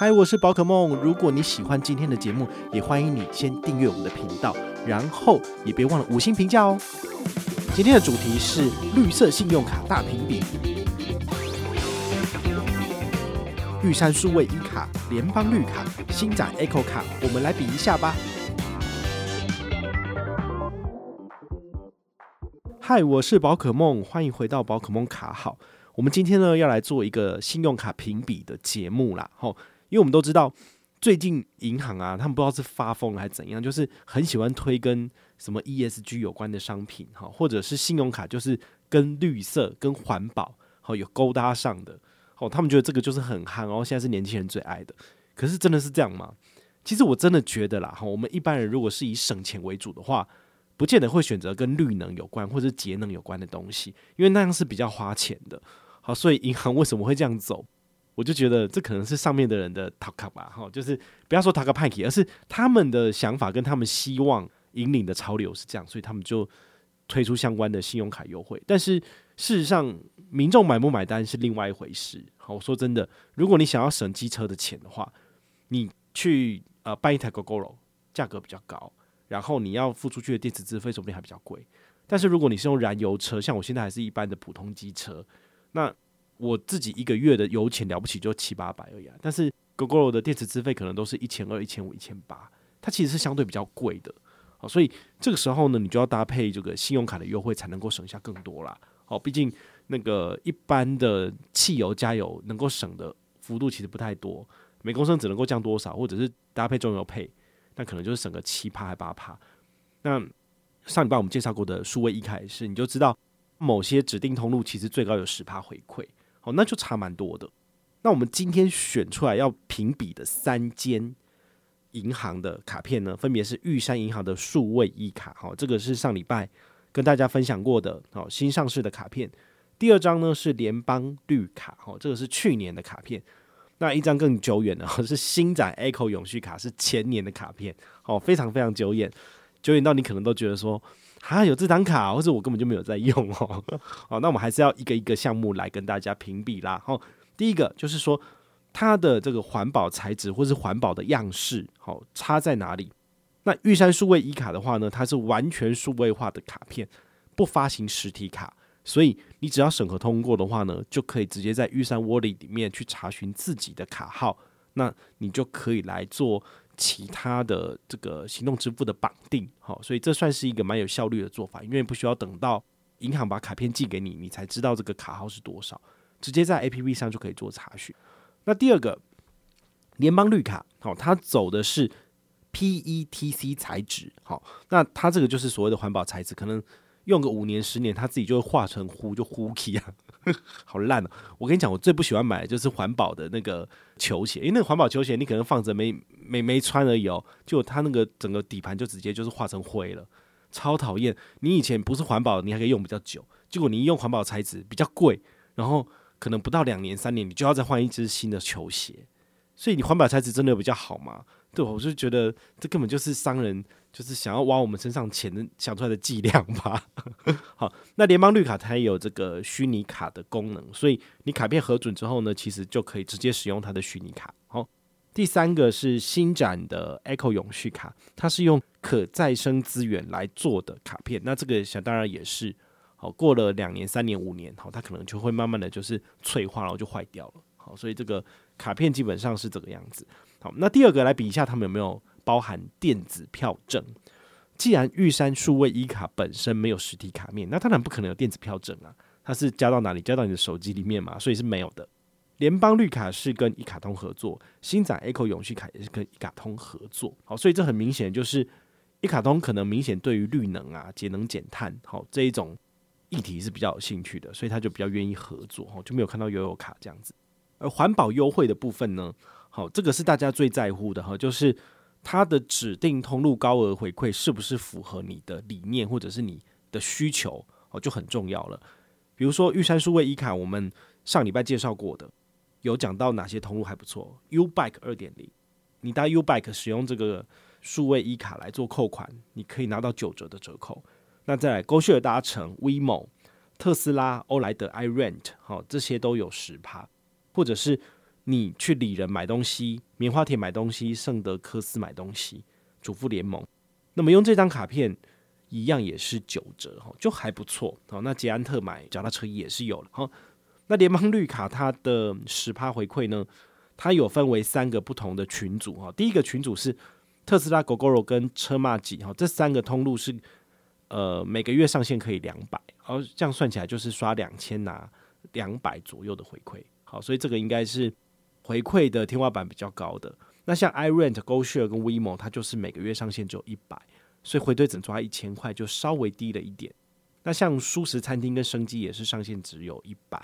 嗨，我是宝可梦。如果你喜欢今天的节目，也欢迎你先订阅我们的频道，然后也别忘了五星评价哦。今天的主题是绿色信用卡大评比，玉山数位一卡、联邦绿卡、星展 Echo 卡，我们来比一下吧。嗨，我是宝可梦，欢迎回到宝可梦卡好。我们今天呢要来做一个信用卡评比的节目啦，吼。因为我们都知道，最近银行啊，他们不知道是发疯了还是怎样，就是很喜欢推跟什么 ESG 有关的商品，哈，或者是信用卡，就是跟绿色、跟环保，好有勾搭上的，好，他们觉得这个就是很夯，然后现在是年轻人最爱的。可是真的是这样吗？其实我真的觉得啦，哈，我们一般人如果是以省钱为主的话，不见得会选择跟绿能有关或者节能有关的东西，因为那样是比较花钱的。好，所以银行为什么会这样走？我就觉得这可能是上面的人的塔卡吧，哈，就是不要说塔卡派克，而是他们的想法跟他们希望引领的潮流是这样，所以他们就推出相关的信用卡优惠。但是事实上，民众买不买单是另外一回事。好，我说真的，如果你想要省机车的钱的话，你去呃办一台 Gogoro，价格比较高，然后你要付出去的电子资费说不定还比较贵。但是如果你是用燃油车，像我现在还是一般的普通机车，那我自己一个月的油钱了不起就七八百而已，但是 Gogoro 的电池资费可能都是一千二、一千五、一千八，它其实是相对比较贵的。好，所以这个时候呢，你就要搭配这个信用卡的优惠，才能够省下更多啦。好，毕竟那个一般的汽油加油能够省的幅度其实不太多，每公升只能够降多少，或者是搭配中油配，那可能就是省个七趴还八趴。那上礼拜我们介绍过的数位一开始，你就知道某些指定通路其实最高有十趴回馈。好，那就差蛮多的。那我们今天选出来要评比的三间银行的卡片呢，分别是玉山银行的数位 e 卡，好，这个是上礼拜跟大家分享过的，好，新上市的卡片。第二张呢是联邦绿卡，好，这个是去年的卡片。那一张更久远的，是新展 Echo 永续卡，是前年的卡片，好，非常非常久远，久远到你可能都觉得说。啊，有这张卡，或者我根本就没有在用哦。好，那我们还是要一个一个项目来跟大家评比啦。好，第一个就是说它的这个环保材质或是环保的样式，好，差在哪里？那玉山数位一卡的话呢，它是完全数位化的卡片，不发行实体卡，所以你只要审核通过的话呢，就可以直接在玉山 Wallet 里面去查询自己的卡号，那你就可以来做。其他的这个行动支付的绑定，好，所以这算是一个蛮有效率的做法，因为不需要等到银行把卡片寄给你，你才知道这个卡号是多少，直接在 APP 上就可以做查询。那第二个联邦绿卡，好，它走的是 PETC 材质，好，那它这个就是所谓的环保材质，可能用个五年十年，它自己就会化成糊，就糊起啊。好烂哦！我跟你讲，我最不喜欢买的就是环保的那个球鞋，因为那个环保球鞋你可能放着没没没穿而已哦，就它那个整个底盘就直接就是化成灰了，超讨厌！你以前不是环保，你还可以用比较久，结果你一用环保材质比较贵，然后可能不到两年三年，你就要再换一只新的球鞋，所以你环保材质真的比较好吗？对，我就觉得这根本就是商人就是想要挖我们身上钱的想出来的伎俩吧。好，那联邦绿卡它也有这个虚拟卡的功能，所以你卡片核准之后呢，其实就可以直接使用它的虚拟卡。好，第三个是新展的 Echo 永续卡，它是用可再生资源来做的卡片。那这个想当然也是，好，过了两年、三年、五年，好，它可能就会慢慢的就是脆化，然后就坏掉了。好，所以这个卡片基本上是这个样子。好，那第二个来比一下，他们有没有包含电子票证？既然玉山数位一卡本身没有实体卡面，那当然不可能有电子票证啊。它是加到哪里？加到你的手机里面嘛，所以是没有的。联邦绿卡是跟一卡通合作，星展 Echo 永续卡也是跟一卡通合作。好，所以这很明显就是一卡通可能明显对于绿能啊、节能减碳好这一种议题是比较有兴趣的，所以他就比较愿意合作。哈，就没有看到悠游卡这样子。而环保优惠的部分呢，好，这个是大家最在乎的哈，就是它的指定通路高额回馈是不是符合你的理念或者是你的需求，哦，就很重要了。比如说玉山数位一卡，我们上礼拜介绍过的，有讲到哪些通路还不错，U Bike 二点零，你搭 U Bike 使用这个数位一卡来做扣款，你可以拿到九折的折扣。那再来 GoShare 搭乘 WeMo、特斯拉、欧莱德 iRent，好，这些都有十趴。或者是你去里人买东西，棉花田买东西，圣德科斯买东西，主妇联盟，那么用这张卡片一样也是九折哈，就还不错。好，那捷安特买脚踏车也是有了。好，那联邦绿卡它的十趴回馈呢，它有分为三个不同的群组哈。第一个群组是特斯拉、Gogoro 跟车马几哈，这三个通路是呃每个月上限可以两百，哦，这样算起来就是刷两千拿两百左右的回馈。好，所以这个应该是回馈的天花板比较高的。那像 iRent、GoShare 跟 WeMo，它就是每个月上限只有一百，所以回馈只抓一千块，就稍微低了一点。那像蔬食餐厅跟生机也是上限只有一百，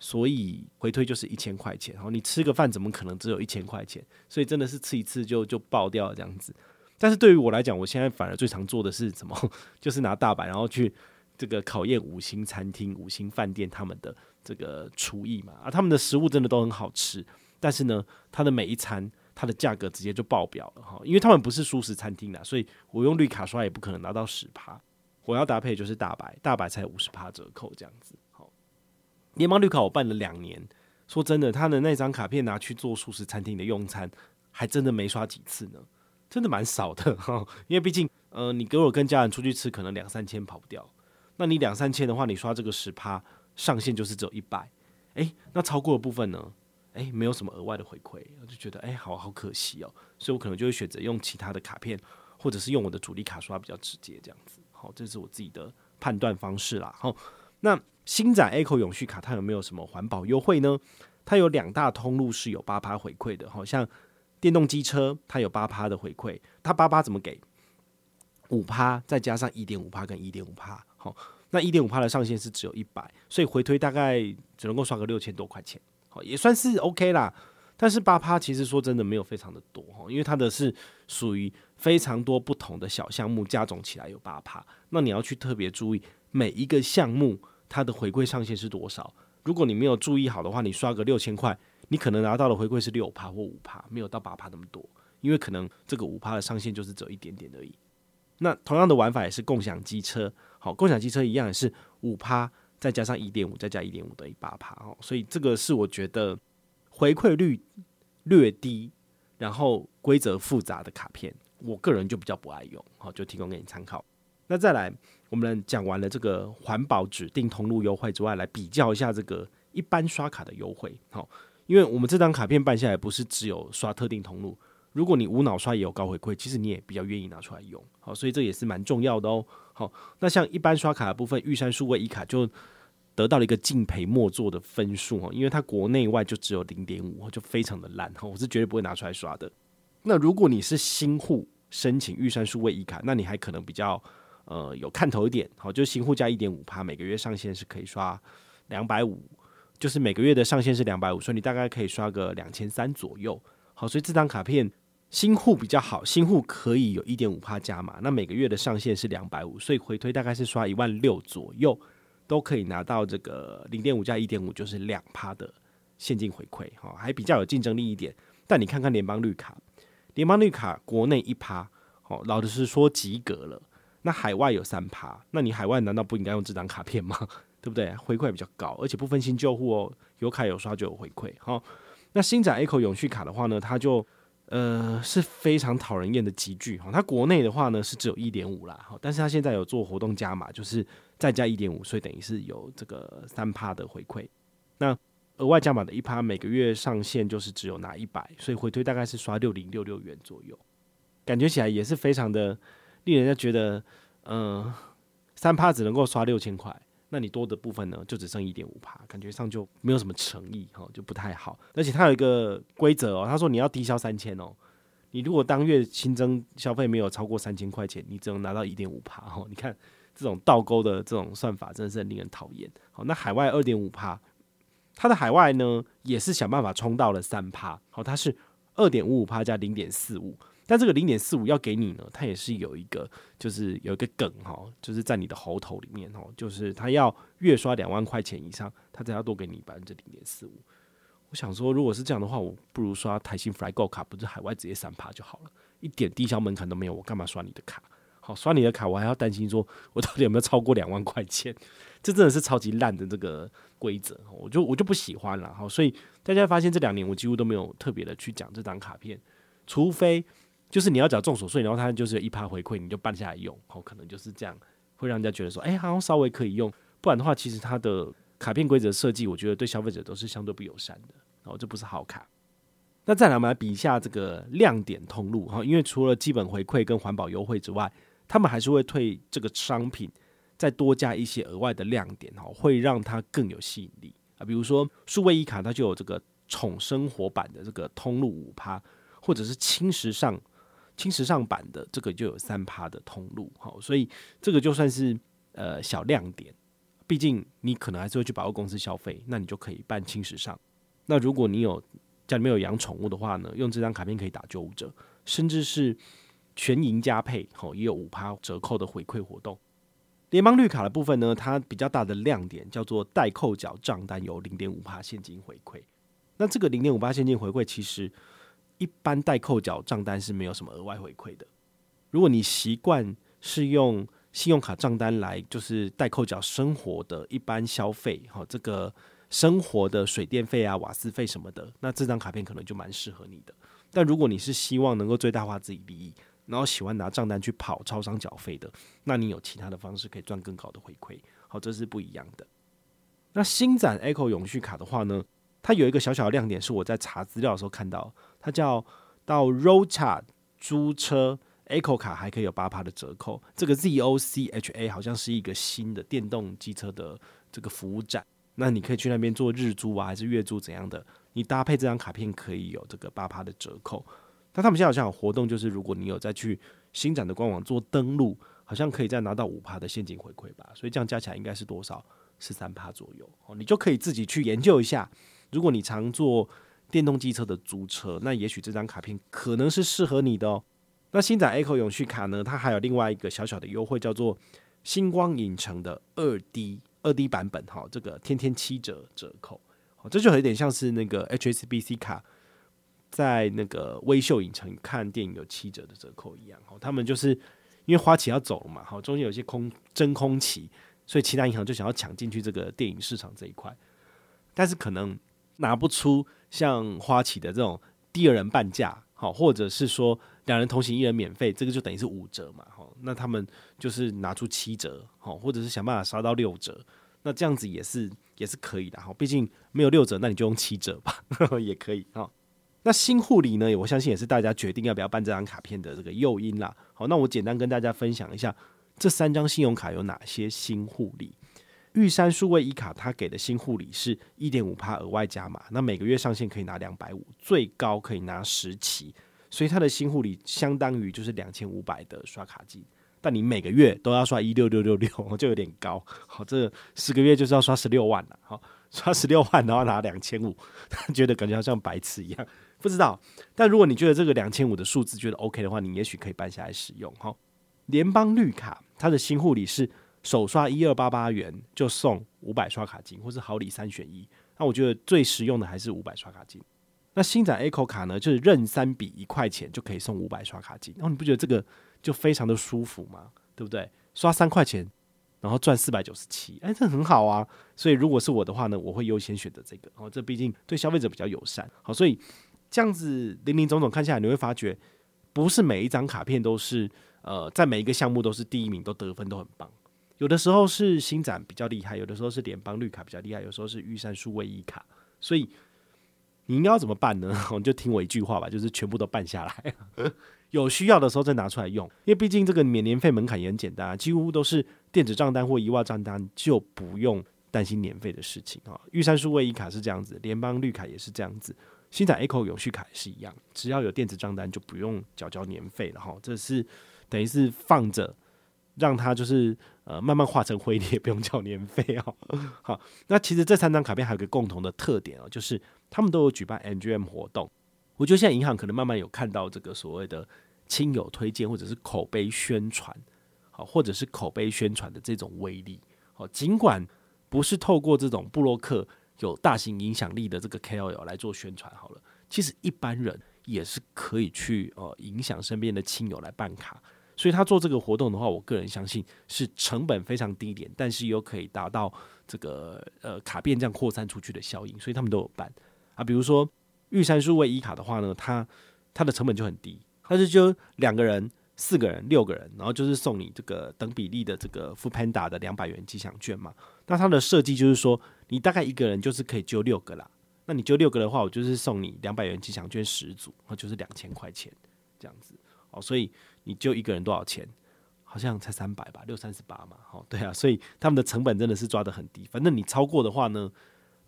所以回推就是一千块钱。然后，你吃个饭怎么可能只有一千块钱？所以真的是吃一次就就爆掉了这样子。但是对于我来讲，我现在反而最常做的是什么？就是拿大白，然后去这个考验五星餐厅、五星饭店他们的。这个厨艺嘛，啊，他们的食物真的都很好吃，但是呢，它的每一餐它的价格直接就爆表了哈，因为他们不是素食餐厅啦，所以我用绿卡刷也不可能拿到十趴，我要搭配就是大白，大白才五十趴折扣这样子。好，联邦绿卡我办了两年，说真的，他的那张卡片拿去做素食餐厅的用餐，还真的没刷几次呢，真的蛮少的哈，因为毕竟呃，你给我跟家人出去吃，可能两三千跑不掉，那你两三千的话，你刷这个十趴。上限就是只有一百，诶，那超过的部分呢？诶，没有什么额外的回馈，我就觉得诶，好好可惜哦，所以我可能就会选择用其他的卡片，或者是用我的主力卡刷比较直接这样子。好，这是我自己的判断方式啦。好，那星展 Echo 永续卡它有没有什么环保优惠呢？它有两大通路是有八趴回馈的，好像电动机车它有八趴的回馈，它八趴怎么给？五趴再加上一点五趴跟一点五趴，好。那一点五趴的上限是只有一百，所以回推大概只能够刷个六千多块钱，也算是 OK 啦。但是八趴其实说真的没有非常的多哈，因为它的是属于非常多不同的小项目加总起来有八趴，那你要去特别注意每一个项目它的回馈上限是多少。如果你没有注意好的话，你刷个六千块，你可能拿到的回馈是六趴或五趴，没有到八趴那么多，因为可能这个五趴的上限就是只有一点点而已。那同样的玩法也是共享机车，好，共享机车一样也是五趴，再加上一点五，再加一点五等于八趴哦，所以这个是我觉得回馈率略低，然后规则复杂的卡片，我个人就比较不爱用，好，就提供给你参考。那再来，我们讲完了这个环保指定通路优惠之外，来比较一下这个一般刷卡的优惠，好，因为我们这张卡片办下来不是只有刷特定通路。如果你无脑刷也有高回馈，其实你也比较愿意拿出来用，好，所以这也是蛮重要的哦。好，那像一般刷卡的部分，玉山数位一卡就得到了一个敬陪末座的分数哦，因为它国内外就只有零点五，就非常的烂哈，我是绝对不会拿出来刷的。那如果你是新户申请预算数位一卡，那你还可能比较呃有看头一点，好，就新户加一点五趴，每个月上限是可以刷两百五，就是每个月的上限是两百五，所以你大概可以刷个两千三左右。好，所以这张卡片。新户比较好，新户可以有一点五趴加码，那每个月的上限是两百五，所以回推大概是刷一万六左右，都可以拿到这个零点五加一点五，就是两趴的现金回馈，哈，还比较有竞争力一点。但你看看联邦绿卡，联邦绿卡国内一趴，哦，老实是说及格了，那海外有三趴，那你海外难道不应该用这张卡片吗？对不对？回馈比较高，而且不分新旧户哦，有卡有刷就有回馈，哈。那星展 Echo 永续卡的话呢，它就。呃，是非常讨人厌的级距哈。它国内的话呢是只有一点五啦，哈，但是它现在有做活动加码，就是再加一点五，所以等于是有这个三趴的回馈。那额外加码的一趴，每个月上限就是只有拿一百，所以回推大概是刷六零六六元左右，感觉起来也是非常的令人家觉得，嗯、呃，三趴只能够刷六千块。那你多的部分呢，就只剩一点五趴，感觉上就没有什么诚意哈，就不太好。而且它有一个规则哦，他说你要低消三千哦，你如果当月新增消费没有超过三千块钱，你只能拿到一点五趴哦。你看这种倒钩的这种算法，真的是很令人讨厌。好，那海外二点五趴，它的海外呢也是想办法冲到了三趴，好，它是二点五五趴加零点四五，但这个零点四五要给你呢，它也是有一个就是有一个梗哈，就是在你的喉头里面哦，就是它要月刷两万块钱以上，它才要多给你百分之零点四五。我想说，如果是这样的话，我不如刷台新 FlyGo 卡，不是海外直接三趴就好了，一点低消门槛都没有，我干嘛刷你的卡？好，刷你的卡，我还要担心说我到底有没有超过两万块钱？这真的是超级烂的这个规则，我就我就不喜欢了。好，所以大家发现这两年我几乎都没有特别的去讲这张卡片，除非就是你要缴重手税，然后它就是一趴回馈，你就办下来用，好，可能就是这样会让人家觉得说，哎，好像稍微可以用。不然的话，其实它的卡片规则设计，我觉得对消费者都是相对不友善的。哦，这不是好卡。那再来，我们来比一下这个亮点通路哈，因为除了基本回馈跟环保优惠之外，他们还是会退这个商品，再多加一些额外的亮点哈，会让它更有吸引力啊。比如说数位一卡，它就有这个宠生活版的这个通路五趴，或者是轻时尚轻时尚版的这个就有三趴的通路哈。所以这个就算是呃小亮点，毕竟你可能还是会去百货公司消费，那你就可以办轻时尚。那如果你有家里面有养宠物的话呢，用这张卡片可以打九五折，甚至是。全赢加配，吼，也有五趴折扣的回馈活动。联邦绿卡的部分呢，它比较大的亮点叫做代扣缴账单有零点五趴现金回馈。那这个零点五趴现金回馈，其实一般代扣缴账单是没有什么额外回馈的。如果你习惯是用信用卡账单来就是代扣缴生活的一般消费，哈，这个生活的水电费啊、瓦斯费什么的，那这张卡片可能就蛮适合你的。但如果你是希望能够最大化自己利益，然后喜欢拿账单去跑超商缴费的，那你有其他的方式可以赚更高的回馈，好，这是不一样的。那星展 Echo 永续卡的话呢，它有一个小小的亮点，是我在查资料的时候看到，它叫到 Rocha 租车 Echo 卡还可以有八趴的折扣。这个 ZOCHA 好像是一个新的电动机车的这个服务站，那你可以去那边做日租啊，还是月租怎样的？你搭配这张卡片可以有这个八趴的折扣。那他们现在好像有活动，就是如果你有再去新展的官网做登录，好像可以再拿到五趴的现金回馈吧。所以这样加起来应该是多少？十三趴左右哦。你就可以自己去研究一下。如果你常做电动机车的租车，那也许这张卡片可能是适合你的哦。那星展 Echo 永续卡呢？它还有另外一个小小的优惠，叫做星光影城的二 D 二 D 版本哈，这个天天七折折扣。哦，这就有点像是那个 HSBC 卡。在那个微秀影城看电影有七折的折扣一样，哈，他们就是因为花旗要走了嘛，好，中间有些空真空期，所以其他银行就想要抢进去这个电影市场这一块，但是可能拿不出像花旗的这种第二人半价，好，或者是说两人同行一人免费，这个就等于是五折嘛，好，那他们就是拿出七折，好，或者是想办法杀到六折，那这样子也是也是可以的，哈，毕竟没有六折，那你就用七折吧，也可以，哈。那新护理呢？我相信也是大家决定要不要办这张卡片的这个诱因啦。好，那我简单跟大家分享一下这三张信用卡有哪些新护理。玉山数位一卡它给的新护理是一点五趴额外加码，那每个月上限可以拿两百五，最高可以拿十期，所以它的新护理相当于就是两千五百的刷卡金，但你每个月都要刷一六六六六，就有点高。好，这十个月就是要刷十六万了。好，刷十六万然后拿两千五，觉得感觉好像白痴一样。不知道，但如果你觉得这个两千五的数字觉得 OK 的话，你也许可以办下来使用哈。联邦绿卡它的新护理是首刷一二八八元就送五百刷卡金，或是好礼三选一。那我觉得最实用的还是五百刷卡金。那星展 Echo 卡呢，就是任三笔一块钱就可以送五百刷卡金。然后你不觉得这个就非常的舒服吗？对不对？刷三块钱，然后赚四百九十七，哎，这很好啊。所以如果是我的话呢，我会优先选择这个。哦，这毕竟对消费者比较友善。好，所以。这样子林林总总看下来，你会发觉不是每一张卡片都是呃，在每一个项目都是第一名，都得分都很棒。有的时候是星展比较厉害，有的时候是联邦绿卡比较厉害，有时候是玉山数位一卡。所以你应该要怎么办呢？我就听我一句话吧，就是全部都办下来，有需要的时候再拿出来用。因为毕竟这个免年费门槛也很简单，几乎都是电子账单或一万账单，就不用担心年费的事情啊。玉山数位一卡是这样子，联邦绿卡也是这样子。星展 Echo 永续卡也是一样，只要有电子账单就不用缴交年费了哈。这是等于是放着，让它就是呃慢慢化成灰，你也不用交年费哦。好，那其实这三张卡片还有个共同的特点哦，就是他们都有举办 MGM 活动。我觉得现在银行可能慢慢有看到这个所谓的亲友推荐或者是口碑宣传，好，或者是口碑宣传的这种威力。好，尽管不是透过这种布洛克有大型影响力的这个 KOL 来做宣传，好了，其实一般人也是可以去呃影响身边的亲友来办卡。所以他做这个活动的话，我个人相信是成本非常低廉，但是又可以达到这个呃卡片这样扩散出去的效应，所以他们都有办啊，比如说。玉山数位一卡的话呢，它它的成本就很低，它是就两个人、四个人、六个人，然后就是送你这个等比例的这个 f o o Panda 的两百元吉祥券嘛。那它的设计就是说，你大概一个人就是可以揪六个啦。那你揪六个的话，我就是送你两百元吉祥券十组，那就是两千块钱这样子。哦，所以你揪一个人多少钱？好像才三百吧，六三十八嘛。哦，对啊，所以他们的成本真的是抓得很低。反正你超过的话呢，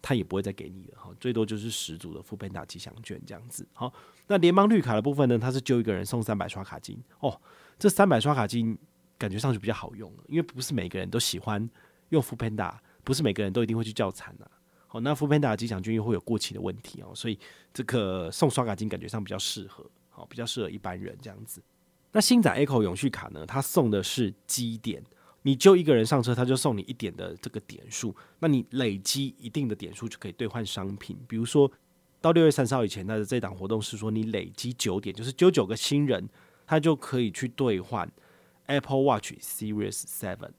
他也不会再给你了哈，最多就是十组的 Foodpanda 吉祥券这样子。好，那联邦绿卡的部分呢，它是就一个人送三百刷卡金哦。这三百刷卡金感觉上去比较好用了，因为不是每个人都喜欢用 Foodpanda，不是每个人都一定会去叫餐呐。好，那 Foodpanda 吉祥券又会有过期的问题哦，所以这个送刷卡金感觉上比较适合，好，比较适合一般人这样子。那星展 Echo 永续卡呢，它送的是积点。你就一个人上车，他就送你一点的这个点数，那你累积一定的点数就可以兑换商品。比如说到六月三十号以前，他的这档活动是说你累积九点，就是九九个新人，他就可以去兑换 Apple Watch Series Seven、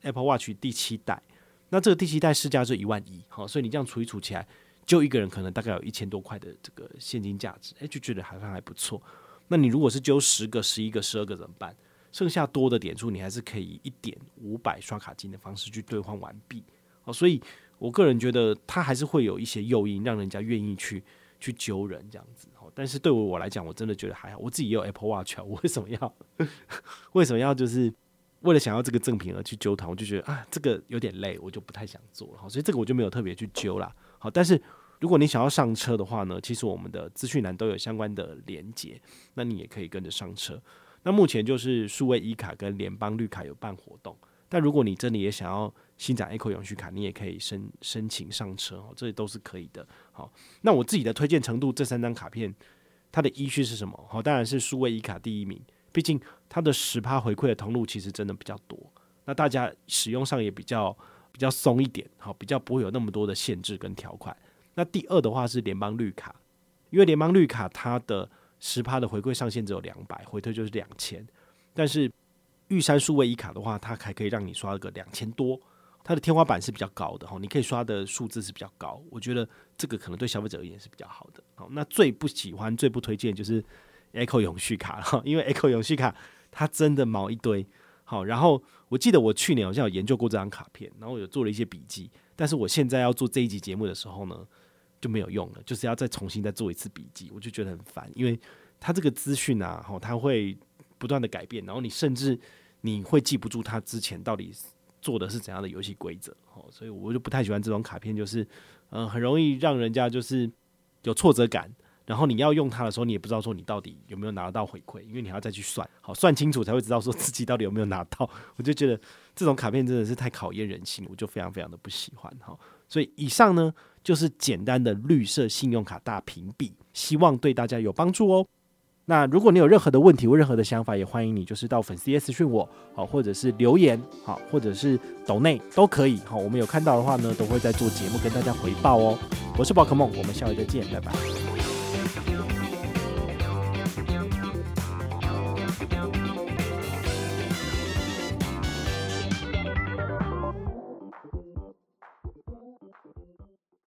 Apple Watch 第七代。那这个第七代市价是一万一，好，所以你这样除一除起来，就一个人可能大概有一千多块的这个现金价值，诶，就觉得好像还不错。那你如果是揪十个、十一个、十二个怎么办？剩下多的点数，你还是可以一点五百刷卡金的方式去兑换完毕。哦，所以我个人觉得它还是会有一些诱因，让人家愿意去去揪人这样子。哦，但是对我来讲，我真的觉得还好。我自己也有 Apple Watch，我为什么要 为什么要就是为了想要这个赠品而去揪团？我就觉得啊，这个有点累，我就不太想做了。好，所以这个我就没有特别去揪啦。好，但是如果你想要上车的话呢，其实我们的资讯栏都有相关的连接，那你也可以跟着上车。那目前就是数位一卡跟联邦绿卡有办活动，但如果你真的也想要新展 Echo 永续卡，你也可以申申请上车哦，这都是可以的。好，那我自己的推荐程度，这三张卡片它的依序是什么？好，当然是数位一卡第一名，毕竟它的十趴回馈的通路其实真的比较多，那大家使用上也比较比较松一点，好，比较不会有那么多的限制跟条款。那第二的话是联邦绿卡，因为联邦绿卡它的十趴的回馈上限只有两百，回退就是两千。但是玉山数位一卡的话，它还可以让你刷个两千多，它的天花板是比较高的哈，你可以刷的数字是比较高。我觉得这个可能对消费者而言是比较好的。好，那最不喜欢、最不推荐就是 Echo 永续卡了，因为 Echo 永续卡它真的毛一堆。好，然后我记得我去年好像有研究过这张卡片，然后有做了一些笔记，但是我现在要做这一集节目的时候呢，就没有用了，就是要再重新再做一次笔记，我就觉得很烦，因为它这个资讯啊，吼，它会不断的改变，然后你甚至你会记不住它之前到底做的是怎样的游戏规则，吼，所以我就不太喜欢这种卡片，就是嗯，很容易让人家就是有挫折感，然后你要用它的时候，你也不知道说你到底有没有拿得到回馈，因为你还要再去算，好，算清楚才会知道说自己到底有没有拿到，我就觉得这种卡片真的是太考验人性，我就非常非常的不喜欢，哈，所以以上呢。就是简单的绿色信用卡大评比，希望对大家有帮助哦。那如果你有任何的问题或任何的想法，也欢迎你就是到粉丝页私讯我，好，或者是留言，好，或者是抖内都可以，好，我们有看到的话呢，都会在做节目跟大家回报哦。我是宝可梦，我们下回再见，拜拜。